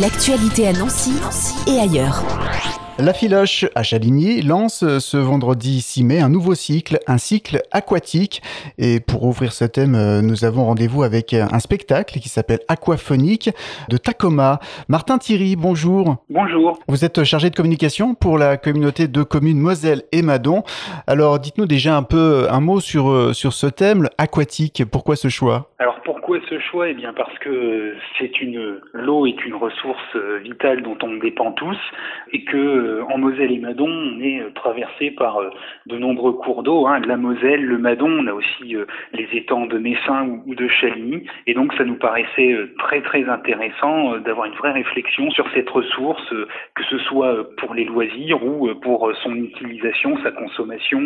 L'actualité à Nancy, et ailleurs. La Filoche à Chaligny lance ce vendredi 6 mai un nouveau cycle, un cycle aquatique. Et pour ouvrir ce thème, nous avons rendez-vous avec un spectacle qui s'appelle Aquaphonique de Tacoma. Martin Thierry, bonjour. Bonjour. Vous êtes chargé de communication pour la communauté de communes Moselle et Madon. Alors dites-nous déjà un peu un mot sur, sur ce thème aquatique. Pourquoi ce choix? Alors pourquoi ce choix? Eh bien parce que c'est une l'eau est une ressource vitale dont on dépend tous et que euh, en Moselle et Madon, on est euh, traversé par euh, de nombreux cours d'eau, hein, la Moselle, le Madon, on a aussi les étangs de Messin ou, de Chaligny, et donc ça nous paraissait très très intéressant d'avoir une vraie réflexion sur cette ressource, que ce soit pour les loisirs ou pour son utilisation, sa consommation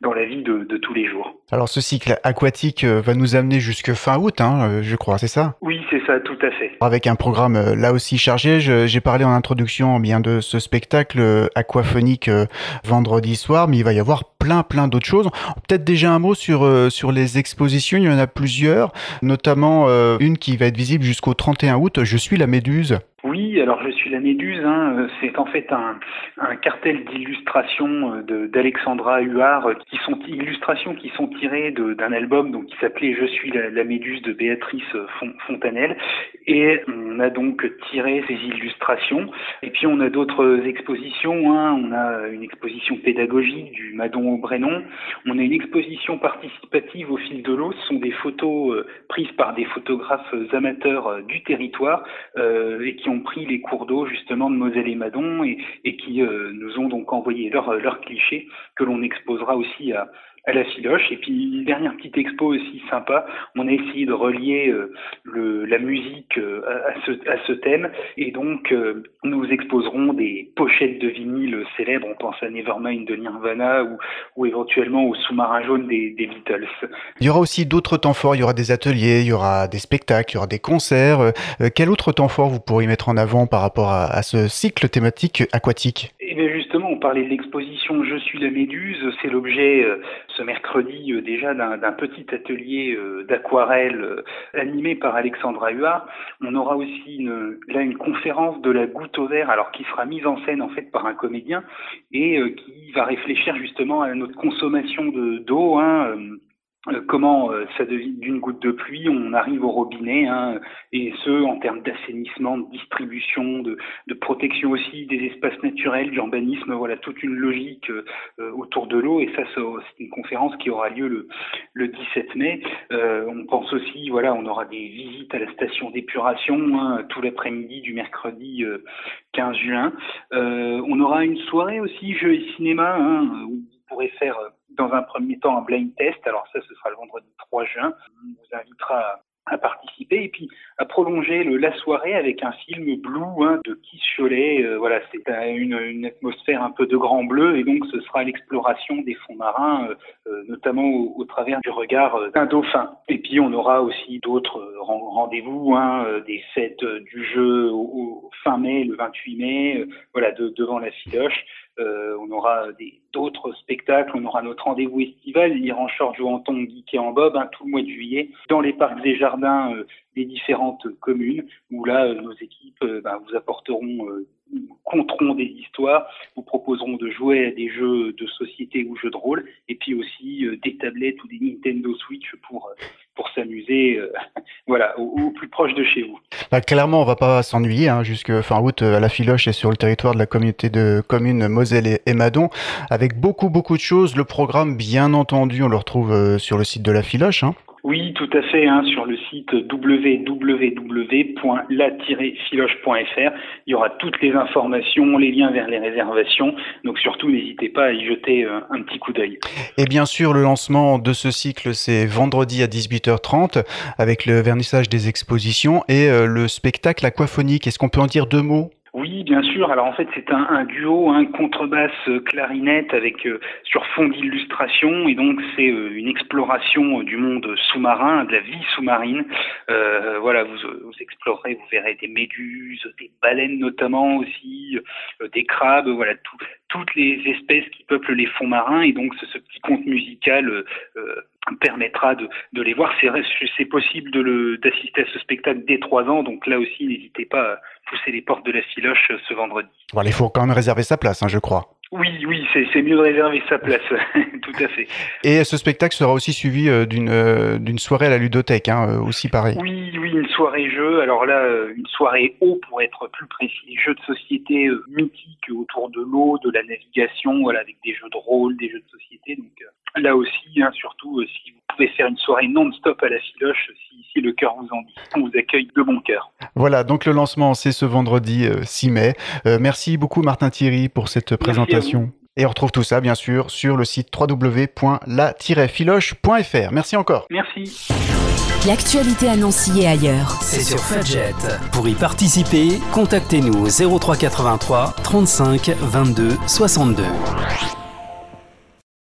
dans la vie de, tous les jours. Alors ce cycle aquatique va nous amener jusque fin août, hein, je crois, c'est ça? Oui, c'est ça, tout à fait. Avec un programme là aussi chargé, j'ai parlé en introduction bien de ce spectacle aquaphonique euh, vendredi soir, mais il va y avoir plein plein d'autres choses. Peut-être déjà un mot sur euh, sur les expositions, il y en a plusieurs, notamment euh, une qui va être visible jusqu'au 31 août, Je suis la méduse. Oui, alors je suis la Méduse. Hein. C'est en fait un, un cartel d'illustrations d'Alexandra Huard, qui sont illustrations qui sont tirées d'un album donc qui s'appelait Je suis la, la, Méduse de Béatrice Fontanelle. Et on a donc tiré ces illustrations. Et puis on a d'autres expositions. Hein. On a une exposition pédagogique du Madon au Brénon. On a une exposition participative au fil de l'eau. Ce sont des photos euh, prises par des photographes amateurs euh, du territoire euh, et qui ont pris les cours d'eau justement de Moselle et Madon et, qui nous ont donc envoyé leurs leur clichés que l'on exposera aussi à, à la. Et puis une dernière petite expo aussi sympa, on a essayé de relier euh, la musique euh, à, ce, à ce thème et donc euh, nous exposerons des pochettes de vinyle célèbres, on pense à Nevermind de Nirvana ou, ou éventuellement au sous-marin jaune des, Beatles. Il y aura aussi d'autres temps forts, il y aura des ateliers, il y aura des spectacles, il y aura des concerts. quel autre temps fort vous pourriez mettre en avant par rapport à ce cycle thématique aquatique? Eh bien justement, on parlait de l'exposition Je suis la Méduse, c'est l'objet ce mercredi euh, déjà d'un petit atelier euh, d'aquarelle euh, animé par Alexandra Huard. On aura aussi une, là une conférence de la goutte au verre, alors qui sera mise en scène en fait par un comédien et qui va réfléchir justement à notre consommation d'eau. Hein, euh, comment euh, ça devient d'une goutte de pluie, on arrive au robinet, hein, et ce en termes d'assainissement, de distribution, de, protection aussi des espaces naturels, d'urbanisme, voilà toute une logique euh, autour de l'eau. Et ça, c'est une conférence qui aura lieu le, le 17 mai. Euh, on pense aussi, voilà, on aura des visites à la station d'épuration hein, tout l'après-midi du mercredi 15 juin. on aura une soirée aussi jeux et cinéma hein, où vous pourrez faire dans un premier temps un blind test. Alors ça, ce sera le vendredi 3 juin. On vous invitera à participer et puis à prolonger la soirée avec un film blue hein, de Keith Cholet. Euh, voilà, c'est une, atmosphère un peu de grand bleu et donc ce sera l'exploration des fonds marins, euh, euh notamment au, travers du regard d'un dauphin. Et puis on aura aussi d'autres rendez-vous, hein, des fêtes du jeu au, fin mai, le 28 mai, voilà, de, devant la filoche. Euh, on aura d'autres spectacles, on aura notre rendez-vous estival, en Short, en Anton, Geek et en Bob, hein, tout le mois de juillet, dans les parcs et jardins euh, des différentes communes, où là, euh, nos équipes ben, vous apporteront compteront des histoires, vous proposeront de jouer à des jeux de société ou jeux de rôle, et puis aussi des tablettes ou des Nintendo Switch pour pour s'amuser, voilà, au, plus proche de chez vous. Bah, clairement, on va pas s'ennuyer hein, jusque fin août à la Filoche et sur le territoire de la communauté de communes Moselle et, Madon, avec beaucoup beaucoup de choses. Le programme, bien entendu, on le retrouve euh, sur le site de la Filoche. Hein. Oui, tout à fait, hein, sur le site www.la-filoche.fr. Il y aura toutes les informations, les liens vers les réservations. Donc surtout, n'hésitez pas à y jeter euh, un petit coup d'œil. Et bien sûr, le lancement de ce cycle, c'est vendredi à 18h30 avec le vernissage des expositions et euh, le spectacle aquaphonique. Est-ce qu'on peut en dire deux mots? Oui, bien sûr. Alors en fait, c'est un, un, duo, un contrebasse euh, clarinette avec euh, sur fond d'illustration, et donc c'est euh, une exploration du monde sous-marin, de la vie sous-marine. voilà, vous, vous, explorerez, vous verrez des méduses, des baleines notamment aussi, des crabes, voilà, toutes les espèces qui peuplent les fonds marins, et donc ce, ce petit conte musical permettra de, de les voir. C'est possible d'assister à ce spectacle dès trois ans, donc là aussi, n'hésitez pas à pousser les portes de la Filoche ce vendredi. Voilà, il faut quand même réserver sa place, hein, je crois. Oui, oui, c'est mieux de réserver sa place, tout à fait. Et ce spectacle sera aussi suivi euh, d'une euh, d'une soirée à la ludothèque, hein, euh, aussi pareil. Oui, oui, une soirée jeu. Alors là, une soirée eau pour être plus précis, jeux de société mythiques autour de l'eau, de la navigation, voilà, avec des jeux de rôle, des jeux de société. Donc là aussi, hein, surtout si vous pouvez faire une soirée non-stop à la filoche, si, si le cœur vous en dit, on vous accueille de bon cœur. Voilà, donc le lancement c'est ce vendredi 6 mai. merci beaucoup Martin Thierry pour cette présentation. Et on retrouve tout ça, bien sûr, sur le site www.la-filoche.fr. Merci encore. Merci. L'actualité à Nancy et ailleurs. C'est sur Fudget. Pour y participer, contactez-nous au 0383 35 22 62.